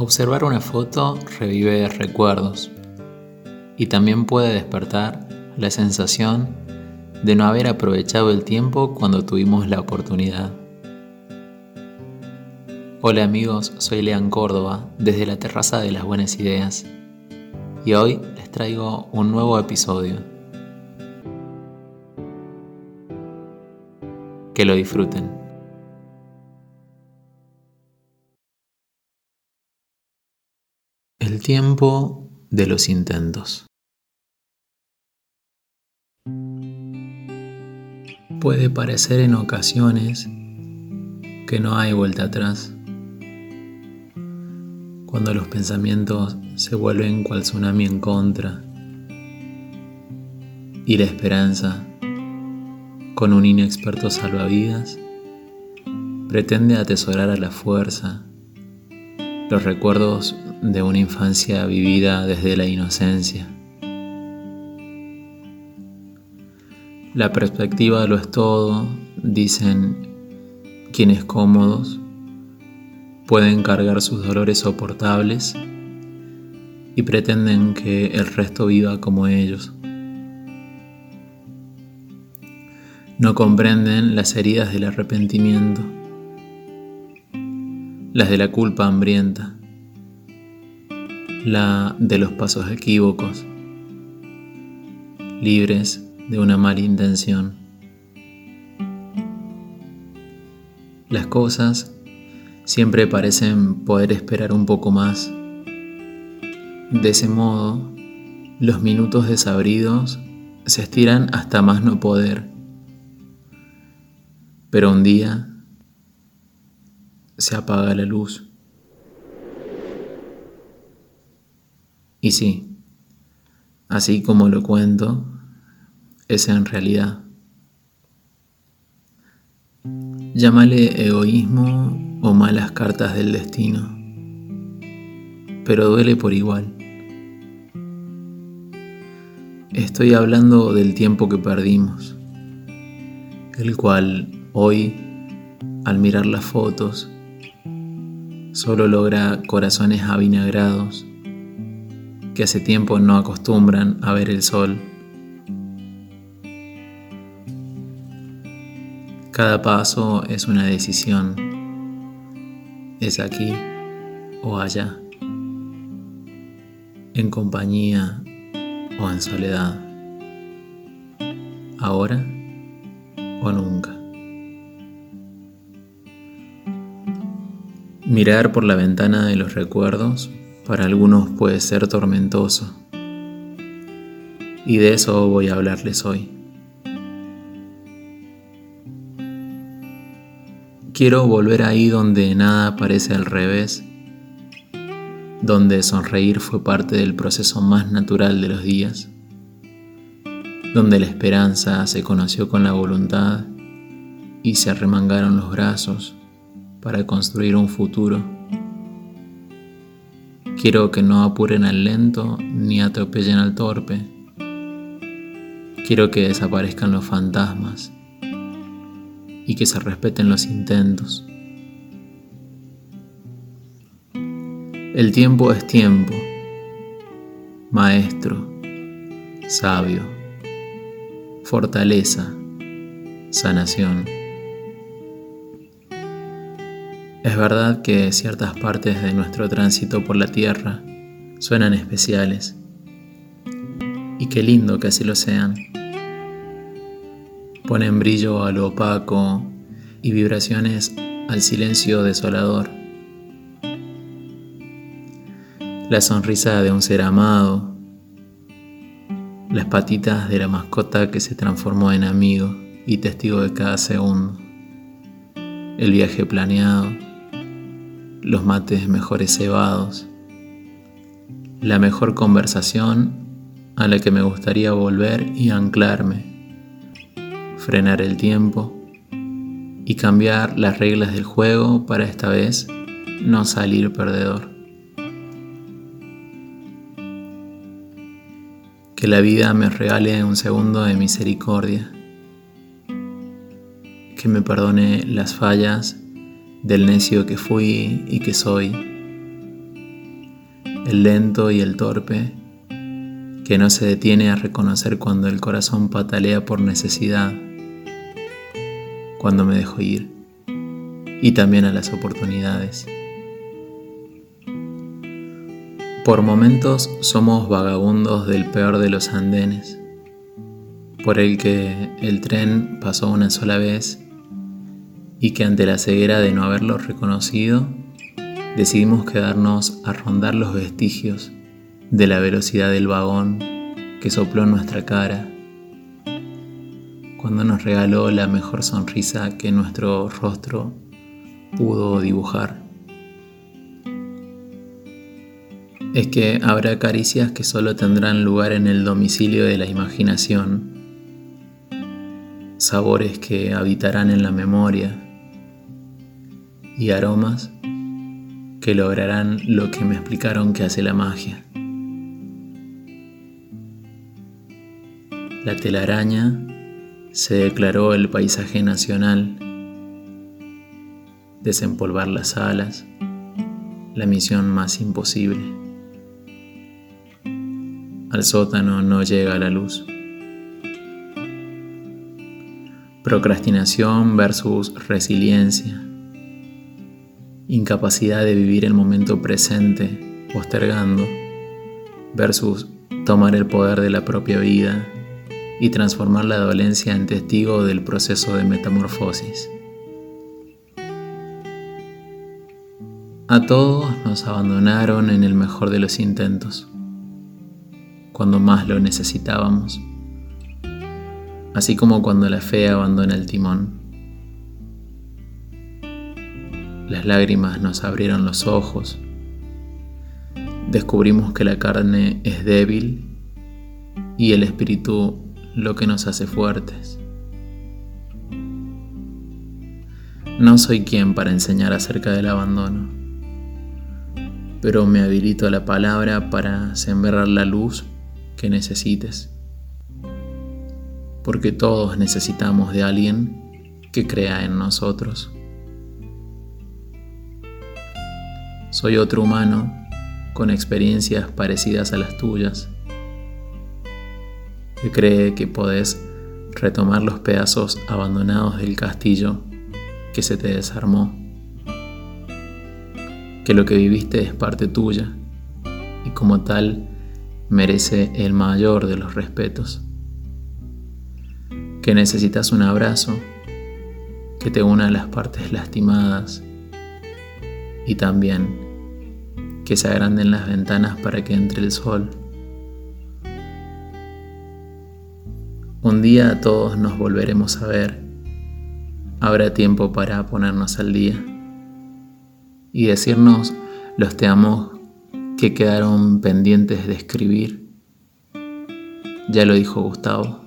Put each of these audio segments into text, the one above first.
Observar una foto revive recuerdos y también puede despertar la sensación de no haber aprovechado el tiempo cuando tuvimos la oportunidad. Hola amigos, soy Lean Córdoba desde la terraza de las buenas ideas y hoy les traigo un nuevo episodio. Que lo disfruten. Tiempo de los intentos. Puede parecer en ocasiones que no hay vuelta atrás. Cuando los pensamientos se vuelven cual tsunami en contra y la esperanza, con un inexperto salvavidas, pretende atesorar a la fuerza los recuerdos de una infancia vivida desde la inocencia. La perspectiva lo es todo, dicen quienes cómodos pueden cargar sus dolores soportables y pretenden que el resto viva como ellos. No comprenden las heridas del arrepentimiento, las de la culpa hambrienta, la de los pasos equívocos, libres de una mala intención. Las cosas siempre parecen poder esperar un poco más. De ese modo, los minutos desabridos se estiran hasta más no poder. Pero un día se apaga la luz. Y sí, así como lo cuento, es en realidad. Llámale egoísmo o malas cartas del destino, pero duele por igual. Estoy hablando del tiempo que perdimos, el cual hoy, al mirar las fotos, solo logra corazones avinagrados que hace tiempo no acostumbran a ver el sol. Cada paso es una decisión. Es aquí o allá. En compañía o en soledad. Ahora o nunca. Mirar por la ventana de los recuerdos para algunos puede ser tormentoso. Y de eso voy a hablarles hoy. Quiero volver ahí donde nada parece al revés, donde sonreír fue parte del proceso más natural de los días, donde la esperanza se conoció con la voluntad y se arremangaron los brazos para construir un futuro Quiero que no apuren al lento ni atropellen al torpe. Quiero que desaparezcan los fantasmas y que se respeten los intentos. El tiempo es tiempo, maestro, sabio, fortaleza, sanación. Es verdad que ciertas partes de nuestro tránsito por la Tierra suenan especiales. Y qué lindo que así lo sean. Ponen brillo a lo opaco y vibraciones al silencio desolador. La sonrisa de un ser amado, las patitas de la mascota que se transformó en amigo y testigo de cada segundo, el viaje planeado los mates mejores cebados, la mejor conversación a la que me gustaría volver y anclarme, frenar el tiempo y cambiar las reglas del juego para esta vez no salir perdedor. Que la vida me regale un segundo de misericordia, que me perdone las fallas del necio que fui y que soy, el lento y el torpe, que no se detiene a reconocer cuando el corazón patalea por necesidad, cuando me dejo ir, y también a las oportunidades. Por momentos somos vagabundos del peor de los andenes, por el que el tren pasó una sola vez y que ante la ceguera de no haberlo reconocido, decidimos quedarnos a rondar los vestigios de la velocidad del vagón que sopló en nuestra cara cuando nos regaló la mejor sonrisa que nuestro rostro pudo dibujar. Es que habrá caricias que solo tendrán lugar en el domicilio de la imaginación, sabores que habitarán en la memoria y aromas que lograrán lo que me explicaron que hace la magia. La telaraña se declaró el paisaje nacional, desempolvar las alas, la misión más imposible. Al sótano no llega la luz. Procrastinación versus resiliencia incapacidad de vivir el momento presente postergando versus tomar el poder de la propia vida y transformar la dolencia en testigo del proceso de metamorfosis. A todos nos abandonaron en el mejor de los intentos, cuando más lo necesitábamos, así como cuando la fe abandona el timón. Las lágrimas nos abrieron los ojos. Descubrimos que la carne es débil y el espíritu lo que nos hace fuertes. No soy quien para enseñar acerca del abandono, pero me habilito a la palabra para sembrar la luz que necesites, porque todos necesitamos de alguien que crea en nosotros. Soy otro humano con experiencias parecidas a las tuyas, que cree que podés retomar los pedazos abandonados del castillo que se te desarmó, que lo que viviste es parte tuya y como tal merece el mayor de los respetos, que necesitas un abrazo que te una a las partes lastimadas y también que se agranden las ventanas para que entre el sol. Un día todos nos volveremos a ver. Habrá tiempo para ponernos al día y decirnos los te amo que quedaron pendientes de escribir. Ya lo dijo Gustavo.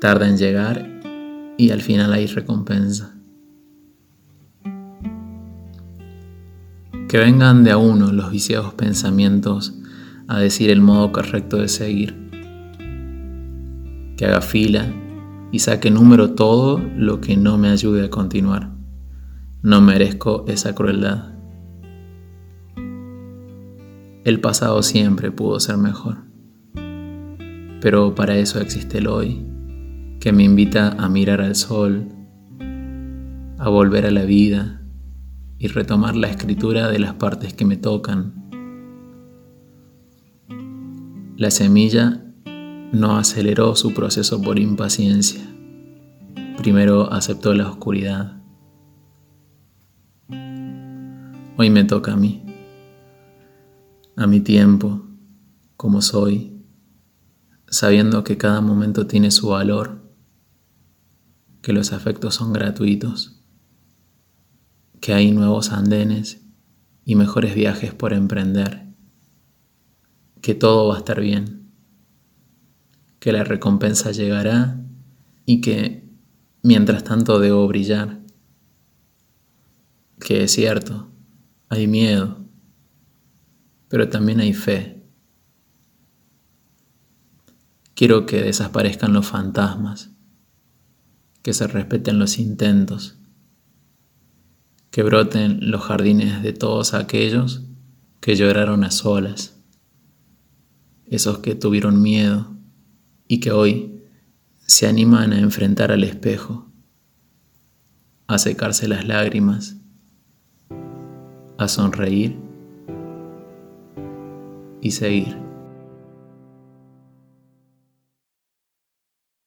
Tarda en llegar y al final hay recompensa. Que vengan de a uno los viciados pensamientos a decir el modo correcto de seguir. Que haga fila y saque número todo lo que no me ayude a continuar. No merezco esa crueldad. El pasado siempre pudo ser mejor. Pero para eso existe el hoy, que me invita a mirar al sol, a volver a la vida y retomar la escritura de las partes que me tocan. La semilla no aceleró su proceso por impaciencia. Primero aceptó la oscuridad. Hoy me toca a mí, a mi tiempo, como soy, sabiendo que cada momento tiene su valor, que los afectos son gratuitos que hay nuevos andenes y mejores viajes por emprender, que todo va a estar bien, que la recompensa llegará y que mientras tanto debo brillar, que es cierto, hay miedo, pero también hay fe. Quiero que desaparezcan los fantasmas, que se respeten los intentos que broten los jardines de todos aquellos que lloraron a solas, esos que tuvieron miedo y que hoy se animan a enfrentar al espejo, a secarse las lágrimas, a sonreír y seguir.